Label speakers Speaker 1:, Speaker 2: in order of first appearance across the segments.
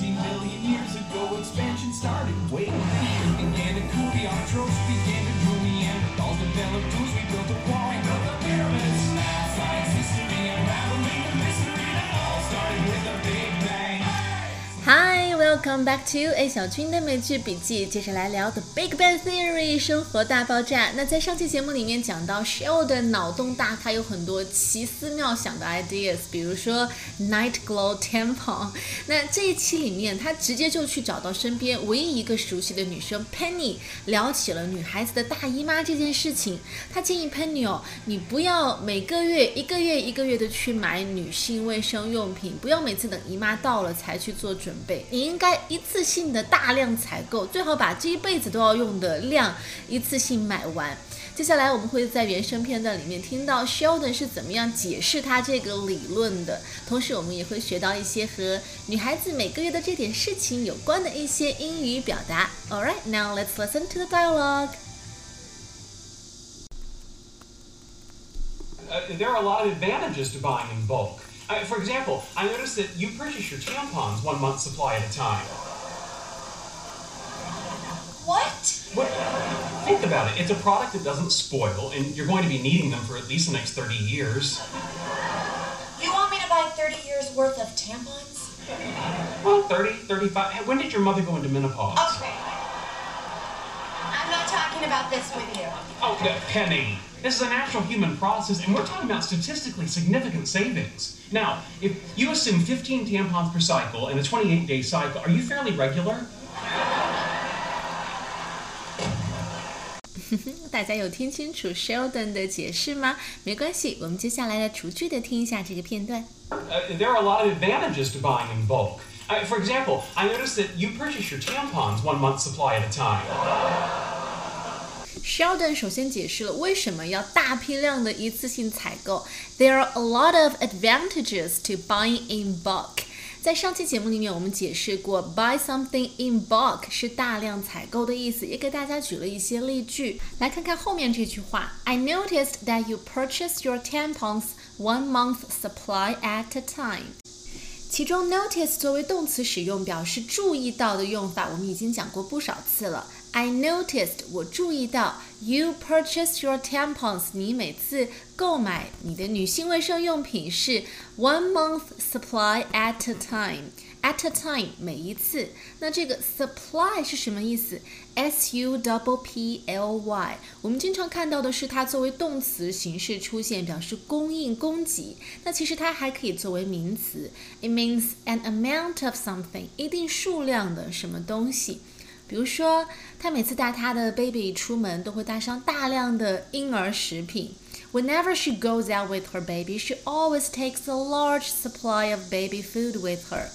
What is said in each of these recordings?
Speaker 1: 15 million years ago, expansion started way back. And Anacoudion tropes began
Speaker 2: Come back to A 小军的美剧笔记。接着来聊 The Big Bang Theory 生活大爆炸。那在上期节目里面讲到 Sheldon 脑洞大开，有很多奇思妙想的 ideas，比如说 Night Glow Tampon。那这一期里面，他直接就去找到身边唯一一个熟悉的女生 Penny，聊起了女孩子的大姨妈这件事情。他建议 Penny 哦，你不要每个月一个月一个月的去买女性卫生用品，不要每次等姨妈到了才去做准备，你应该一次性的大量采购，最好把这一辈子都要用的量一次性买完。接下来我们会在原声片段里面听到 Sheldon 是怎么样解释他这个理论的，同时我们也会学到一些和女孩子每个月的这点事情有关的一些英语表达。All right, now let's listen to the dialogue.
Speaker 3: there are a lot of advantages to buying in bulk. Uh, for example, I noticed that you purchase your tampons one month supply at a time.
Speaker 4: What?
Speaker 3: What? Think about it. It's a product that doesn't spoil, and you're going to be needing them for at least the next 30 years.
Speaker 4: You want me to buy 30 years worth of tampons?
Speaker 3: Well, 30, 35. Hey, When did your mother go into menopause?
Speaker 4: Okay. I'm not talking about this with you.
Speaker 3: Oh, Penny. This is a natural human process, and we're talking about statistically significant savings. Now, if you assume 15 tampons per cycle and a 28 day cycle, are you fairly regular?
Speaker 2: 大家有听清楚 Sheldon 的解释吗？没关系，我们接下来来逐句的听一下这个片段。
Speaker 3: Uh, there are a lot of advantages to buying in bulk. Uh, for example, I noticed that you purchase your tampons one month supply at a time.
Speaker 2: Sheldon 首先解释了为什么要大批量的一次性采购。There are a lot of advantages to buying in bulk。在上期节目里面，我们解释过，buy something in bulk 是大量采购的意思，也给大家举了一些例句。来看看后面这句话：I noticed that you purchase your tampons one month supply at a time。其中 notice 作为动词使用，表示注意到的用法，我们已经讲过不少次了。I noticed，我注意到，you purchase your tampons，你每次购买你的女性卫生用品是 one month supply at a time。At a time，每一次。那这个 supply 是什么意思？S U double P L Y。我们经常看到的是它作为动词形式出现，表示供应、供给。那其实它还可以作为名词，it means an amount of something，一定数量的什么东西。比如说，他每次带他的 baby 出门，都会带上大量的婴儿食品。Whenever she goes out with her baby, she always takes a large supply of baby food with her.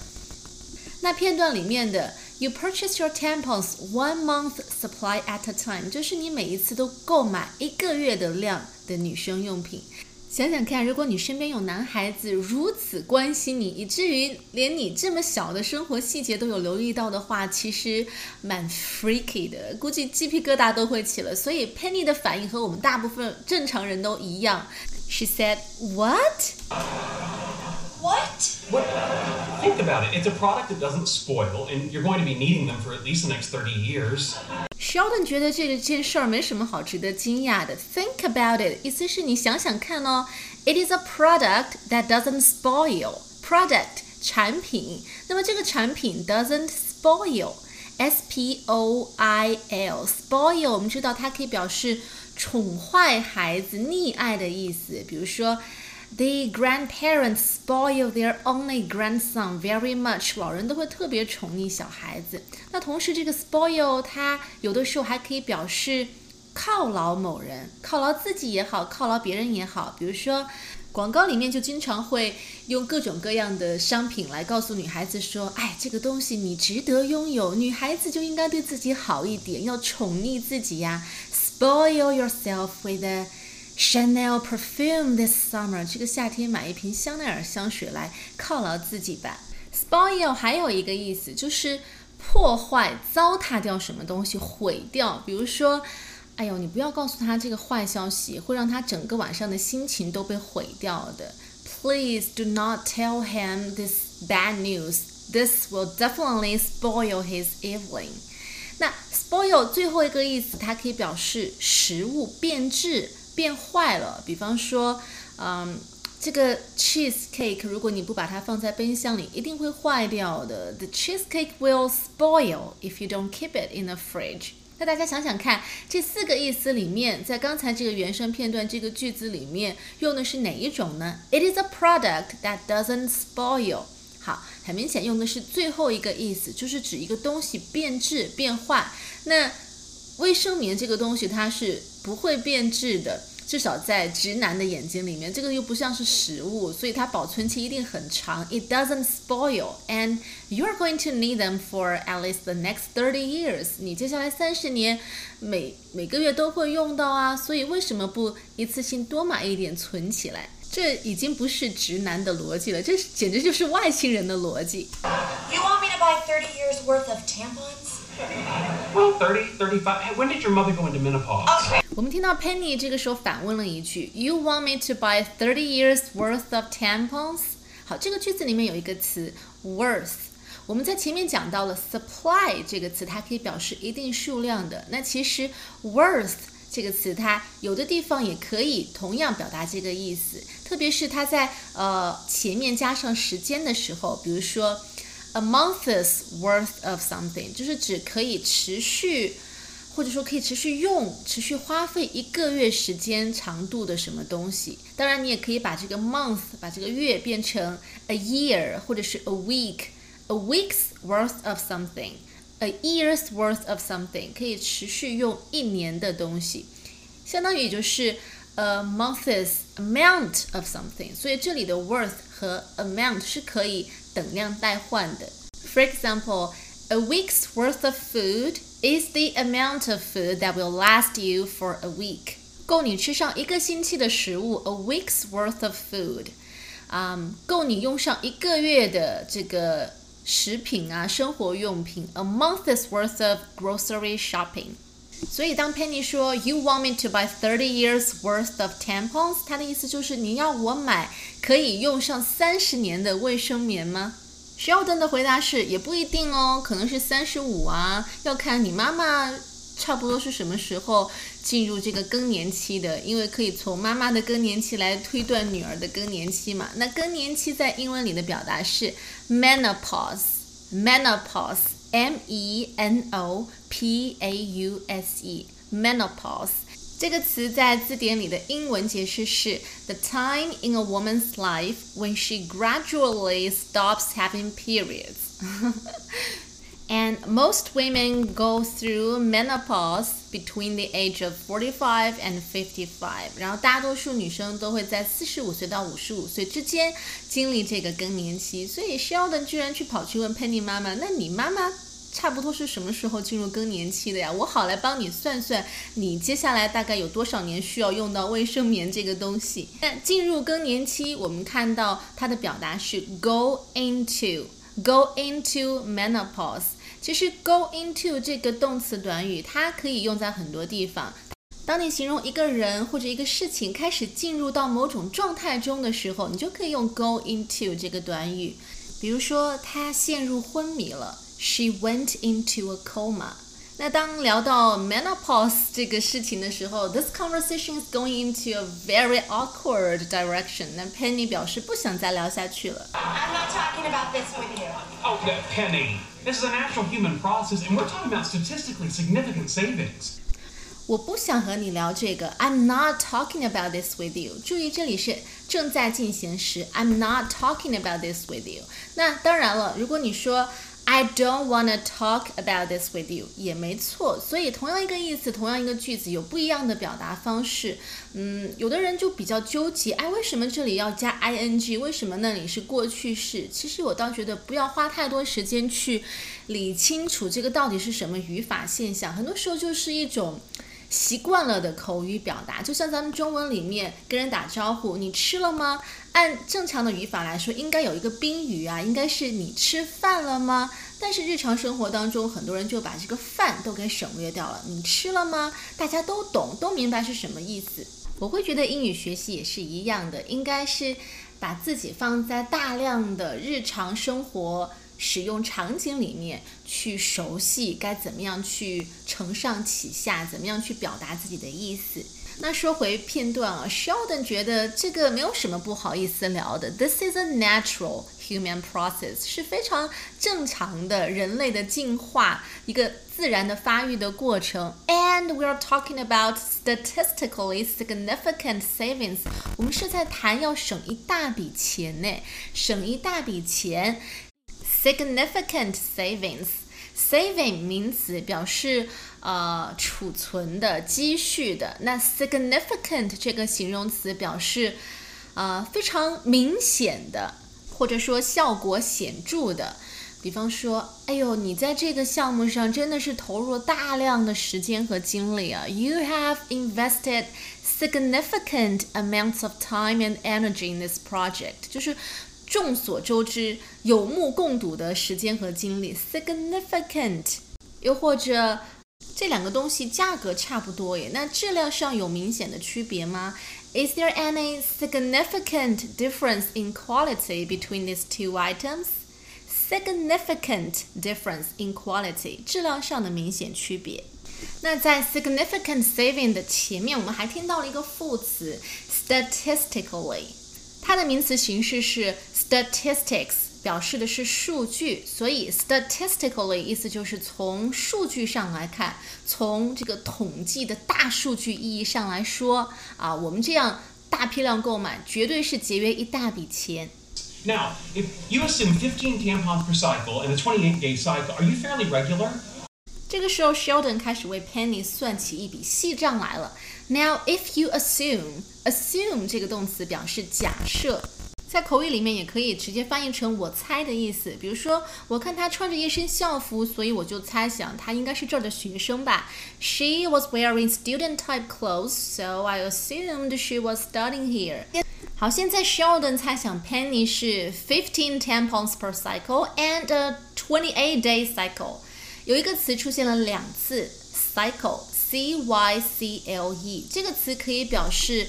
Speaker 2: 那片段里面的 You purchase your tampons one month supply at a time，就是你每一次都购买一个月的量的女生用品。想想看，如果你身边有男孩子如此关心你，以至于连你这么小的生活细节都有留意到的话，其实蛮 freaky 的，估计鸡皮疙瘩都会起了。所以 Penny 的反应和我们大部分正常人都一样。She said, "What?"
Speaker 4: What?
Speaker 3: What? Think about it. It's a product that doesn't spoil, and you're going to be needing them for at least the next 30 years.
Speaker 2: Sheldon 觉得这个件事儿没什么好值得惊讶的。Think about it，意思是你想想看哦。It is a product that doesn't spoil. Product 产品，那么这个产品 doesn't spoil. S P O I L spoil 我们知道它可以表示宠坏孩子、溺爱的意思，比如说。 The grandparents spoil their only grandson very much。老人都会特别宠溺小孩子。那同时，这个 spoil 它有的时候还可以表示犒劳某人，犒劳自己也好，犒劳别人也好。比如说，广告里面就经常会用各种各样的商品来告诉女孩子说：“哎，这个东西你值得拥有，女孩子就应该对自己好一点，要宠溺自己呀。”Spoil yourself with a Chanel perfume this summer，这个夏天买一瓶香奈儿香水来犒劳自己吧。Spoil 还有一个意思就是破坏、糟蹋掉什么东西，毁掉。比如说，哎呦，你不要告诉他这个坏消息，会让他整个晚上的心情都被毁掉的。Please do not tell him this bad news. This will definitely spoil his evening. 那 spoil 最后一个意思，它可以表示食物变质、变坏了。比方说，嗯，这个 cheesecake 如果你不把它放在冰箱里，一定会坏掉的。The cheesecake will spoil if you don't keep it in the fridge. 那大家想想看，这四个意思里面，在刚才这个原声片段这个句子里面用的是哪一种呢？It is a product that doesn't spoil. 好，很明显用的是最后一个意思，就是指一个东西变质变坏。那卫生棉这个东西它是不会变质的，至少在直男的眼睛里面，这个又不像是食物，所以它保存期一定很长。It doesn't spoil, and you're going to need them for at least the next thirty years。你接下来三十年每每个月都会用到啊，所以为什么不一次性多买一点存起来？这已经不是直男的逻辑了，这简直就是外星人的逻辑。
Speaker 4: You want me to buy 30 years worth of tampons?
Speaker 3: Well, 30, 35. Hey, when did your mother go into menopause?
Speaker 4: Okay.
Speaker 2: 我们听到 Penny 这个时候反问了一句：“You want me to buy thirty years worth of tampons？” 好，这个句子里面有一个词 worth。我们在前面讲到了 supply 这个词，它可以表示一定数量的。那其实 worth 这个词，它有的地方也可以同样表达这个意思，特别是它在呃前面加上时间的时候，比如说 a month's worth of something，就是指可以持续。或者说可以持续用、持续花费一个月时间长度的什么东西。当然，你也可以把这个 month 把这个月变成 a year 或者是 a week，a week's worth of something，a year's worth of something 可以持续用一年的东西，相当于就是 a month's amount of something。所以这里的 worth 和 amount 是可以等量代换的。For example, a week's worth of food is the amount of food that will last you for a week. 够你吃上一个星期的食物，a week's worth of food，啊、够你用上一个月的这个食品啊，生活用品，a month's worth of grocery shopping。 所以当 Penny 说 "You want me to buy thirty years worth of tampons"，她的意思就是你要我买可以用上三十年的卫生棉吗？？Sheldon 的回答是也不一定哦，可能是三十五啊，要看你妈妈差不多是什么时候进入这个更年期的，因为可以从妈妈的更年期来推断女儿的更年期嘛。那更年期在英文里的表达是 menopause，menopause menopause，menopause，m e n o p a u s e，menopause。这个词在字典里的英文解释是 the time in a woman's life when she gradually stops having periods. and most women go through menopause between the age of 45 and 55. 然后大多数女生都会在四十五岁到五十五岁之间经历这个更年期。所以 Sheldon 居然去跑去问 Penny 妈妈：“那你妈妈 差不多是什么时候进入更年期的呀？我好来帮你算算，你接下来大概有多少年需要用到卫生棉这个东西。那进入更年期，我们看到它的表达是 go into，go into menopause。其实 go into 这个动词短语，它可以用在很多地方。当你形容一个人或者一个事情开始进入到某种状态中的时候，你就可以用 go into 这个短语。比如说，他陷入昏迷了。She went into a coma。那当聊到 menopause 这个事情的时候，this conversation is going into a very awkward direction。那 Penny 表示不想再聊下去了。
Speaker 4: I'm not talking about this with you.
Speaker 3: Oh, uh, Penny. This is a natural human process, and we're talking about statistically significant savings.
Speaker 2: 我不想和你聊这个。I'm not talking about this with you。注意，这里是正在进行时。I'm not talking about this with you。那当然了，如果你说 I don't wanna talk about this with you，也没错。所以同样一个意思，同样一个句子，有不一样的表达方式。嗯，有的人就比较纠结，哎，为什么这里要加 ing？为什么那里是过去式？其实我倒觉得不要花太多时间去理清楚这个到底是什么语法现象。很多时候就是一种。习惯了的口语表达，就像咱们中文里面跟人打招呼，你吃了吗？按正常的语法来说，应该有一个宾语啊，应该是你吃饭了吗？但是日常生活当中，很多人就把这个饭都给省略掉了。你吃了吗？大家都懂，都明白是什么意思。我会觉得英语学习也是一样的，应该是把自己放在大量的日常生活使用场景里面去熟悉该怎么样去承上启下，怎么样去表达自己的意思。那说回片段啊，Sheldon 觉得这个没有什么不好意思聊的。This is a natural human process，是非常正常的人类的进化一个自然的发育的过程。And we are talking about statistically significant savings。我们是在谈要省一大笔钱呢，省一大笔钱。Significant savings，saving 名词表示呃储存的、积蓄的。那 significant 这个形容词表示呃非常明显的，或者说效果显著的。比方说，哎呦，你在这个项目上真的是投入了大量的时间和精力啊！You have invested significant amounts of time and energy in this project，就是众所周知、有目共睹的时间和精力，significant。又或者这两个东西价格差不多耶，那质量上有明显的区别吗？Is there any significant difference in quality between these two items? Significant difference in quality，质量上的明显区别。那在 significant saving 的前面，我们还听到了一个副词 statistically，它的名词形式是 statistics，表示的是数据，所以 statistically 意思就是从数据上来看，从这个统计的大数据意义上来说啊，我们这样大批量购买绝对是节约一大笔钱。
Speaker 3: Now, if you assume 15 tampons per cycle and a 28 day cycle, are you fairly regular?
Speaker 2: 这个时候，Sheldon 开始为 Penny 算起一笔细账来了。Now, if you assume, assume 这个动词表示假设，在口语里面也可以直接翻译成我猜的意思。比如说，我看她穿着一身校服，所以我就猜想她应该是这儿的学生吧。She was wearing student-type clothes, so I assumed she was studying here. 好，现在 Sheldon 猜想 Penny 是 fifteen tampons per cycle and a twenty-eight day cycle。有一个词出现了两次 ，cycle，c y c l e，这个词可以表示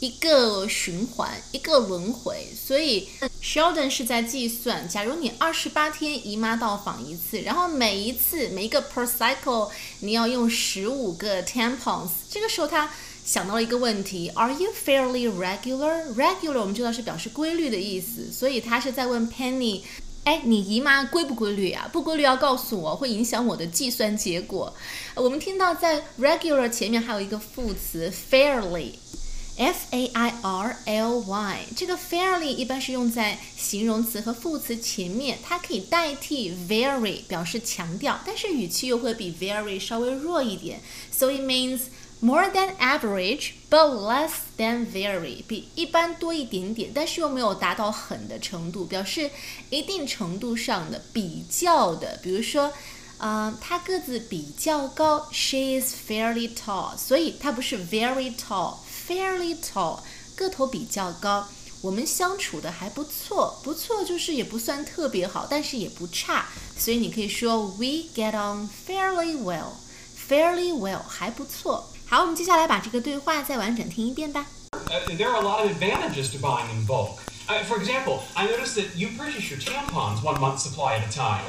Speaker 2: 一个循环，一个轮回。所以 Sheldon 是在计算，假如你二十八天姨妈到访一次，然后每一次每一个 per cycle 你要用十五个 tampons，这个时候他想到了一个问题：Are you fairly regular? Regular 我们知道是表示规律的意思，所以他是在问 Penny。哎，你姨妈规不规律啊？不规律要告诉我，会影响我的计算结果。我们听到在 regular 前面还有一个副词 fairly，f a i r l y，这个 fairly 一般是用在形容词和副词前面，它可以代替 very 表示强调，但是语气又会比 very 稍微弱一点，so it means。More than average, but less than very，比一般多一点点，但是又没有达到很的程度，表示一定程度上的比较的。比如说，呃，她个子比较高，She is fairly tall，所以她不是 very tall，fairly tall，个头比较高。我们相处的还不错，不错就是也不算特别好，但是也不差，所以你可以说 We get on fairly well，fairly well 还不错。好，我们接下来把这个对话再完整听一遍吧。
Speaker 3: Uh, there are a lot of advantages to buying in bulk. Uh, for example, I noticed that you purchase your tampons one month supply at a time.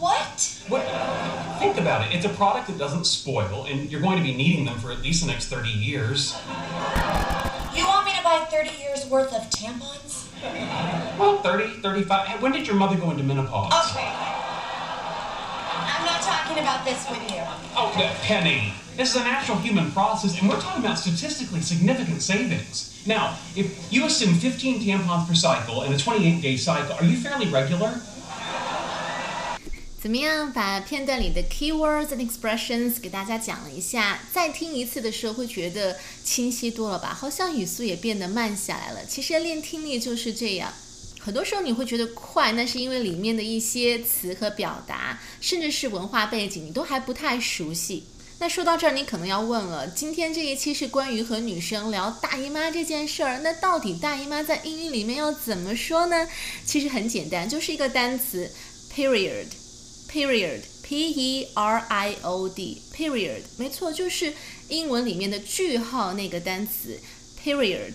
Speaker 4: What?
Speaker 3: What? Think about it. It's a product that doesn't spoil, and you're going to be needing them for at least the next 30 years.
Speaker 4: You want me to buy 30 years worth of tampons?
Speaker 3: Well, 30, 35. Hey, When did your mother go into menopause?
Speaker 4: Okay. I'm not talking about this with you.
Speaker 3: Oh, uh, Penny. This is a natural human process, and we're talking about statistically significant savings. Now, if you assume 15 tampons per cycle and a 28 day cycle, are you fairly regular?
Speaker 2: 怎么样？把片段里的 keywords and expressions 给大家讲了一下，再听一次的时候会觉得清晰多了吧？好像语速也变得慢下来了。其实练听力就是这样， 很多时候你会觉得快，那是因为里面的一些词和表达，甚至是文化背景，你都还不太熟悉。那说到这儿，你可能要问了，今天这一期是关于和女生聊大姨妈这件事儿，那到底大姨妈在英语里面要怎么说呢？其实很简单，就是一个单词 period。period p e r i o d period 没错，就是英文里面的句号那个单词 period。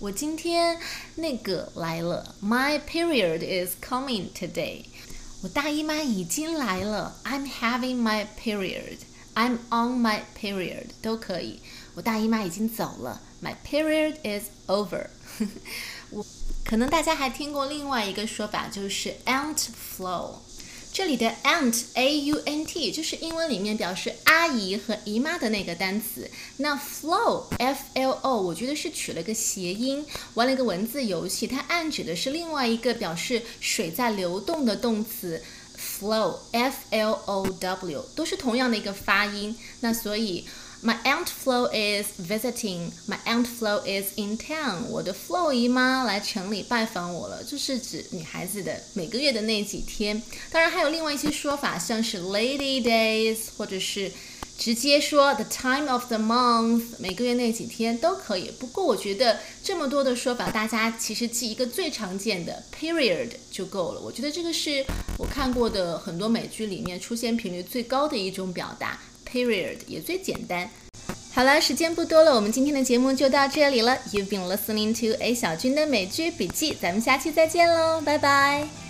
Speaker 2: 我今天那个来了，My period is coming today。我大姨妈已经来了，I'm having my period。I'm on my period 都可以。我大姨妈已经走了，My period is over 我可能大家还听过另外一个说法，就是 aunt flow。 这里的 aunt a u n t 就是英文里面表示阿姨和姨妈的那个单词。那 flow f l o 我觉得是取了个谐音，玩了一个文字游戏。它暗指的是另外一个表示水在流动的动词 flow f l o w 都是同样的一个发音。那所以。My aunt Flo is visiting. My aunt Flo is in town. 我的 Flo 姨妈来城里拜访我了，就是指女孩子的每个月的那几天。当然还有另外一些说法，像是 Lady Days，或者是直接说 the time of the month，每个月那几天都可以。不过我觉得这么多的说法，大家其实记一个最常见的 period 就够了。我觉得这个是我看过的很多美剧里面出现频率最高的一种表达。Period 也最简单。好了，时间不多了，我们今天的节目就到这里了。You've been listening to A 小军的美剧笔记，咱们下期再见喽，拜拜。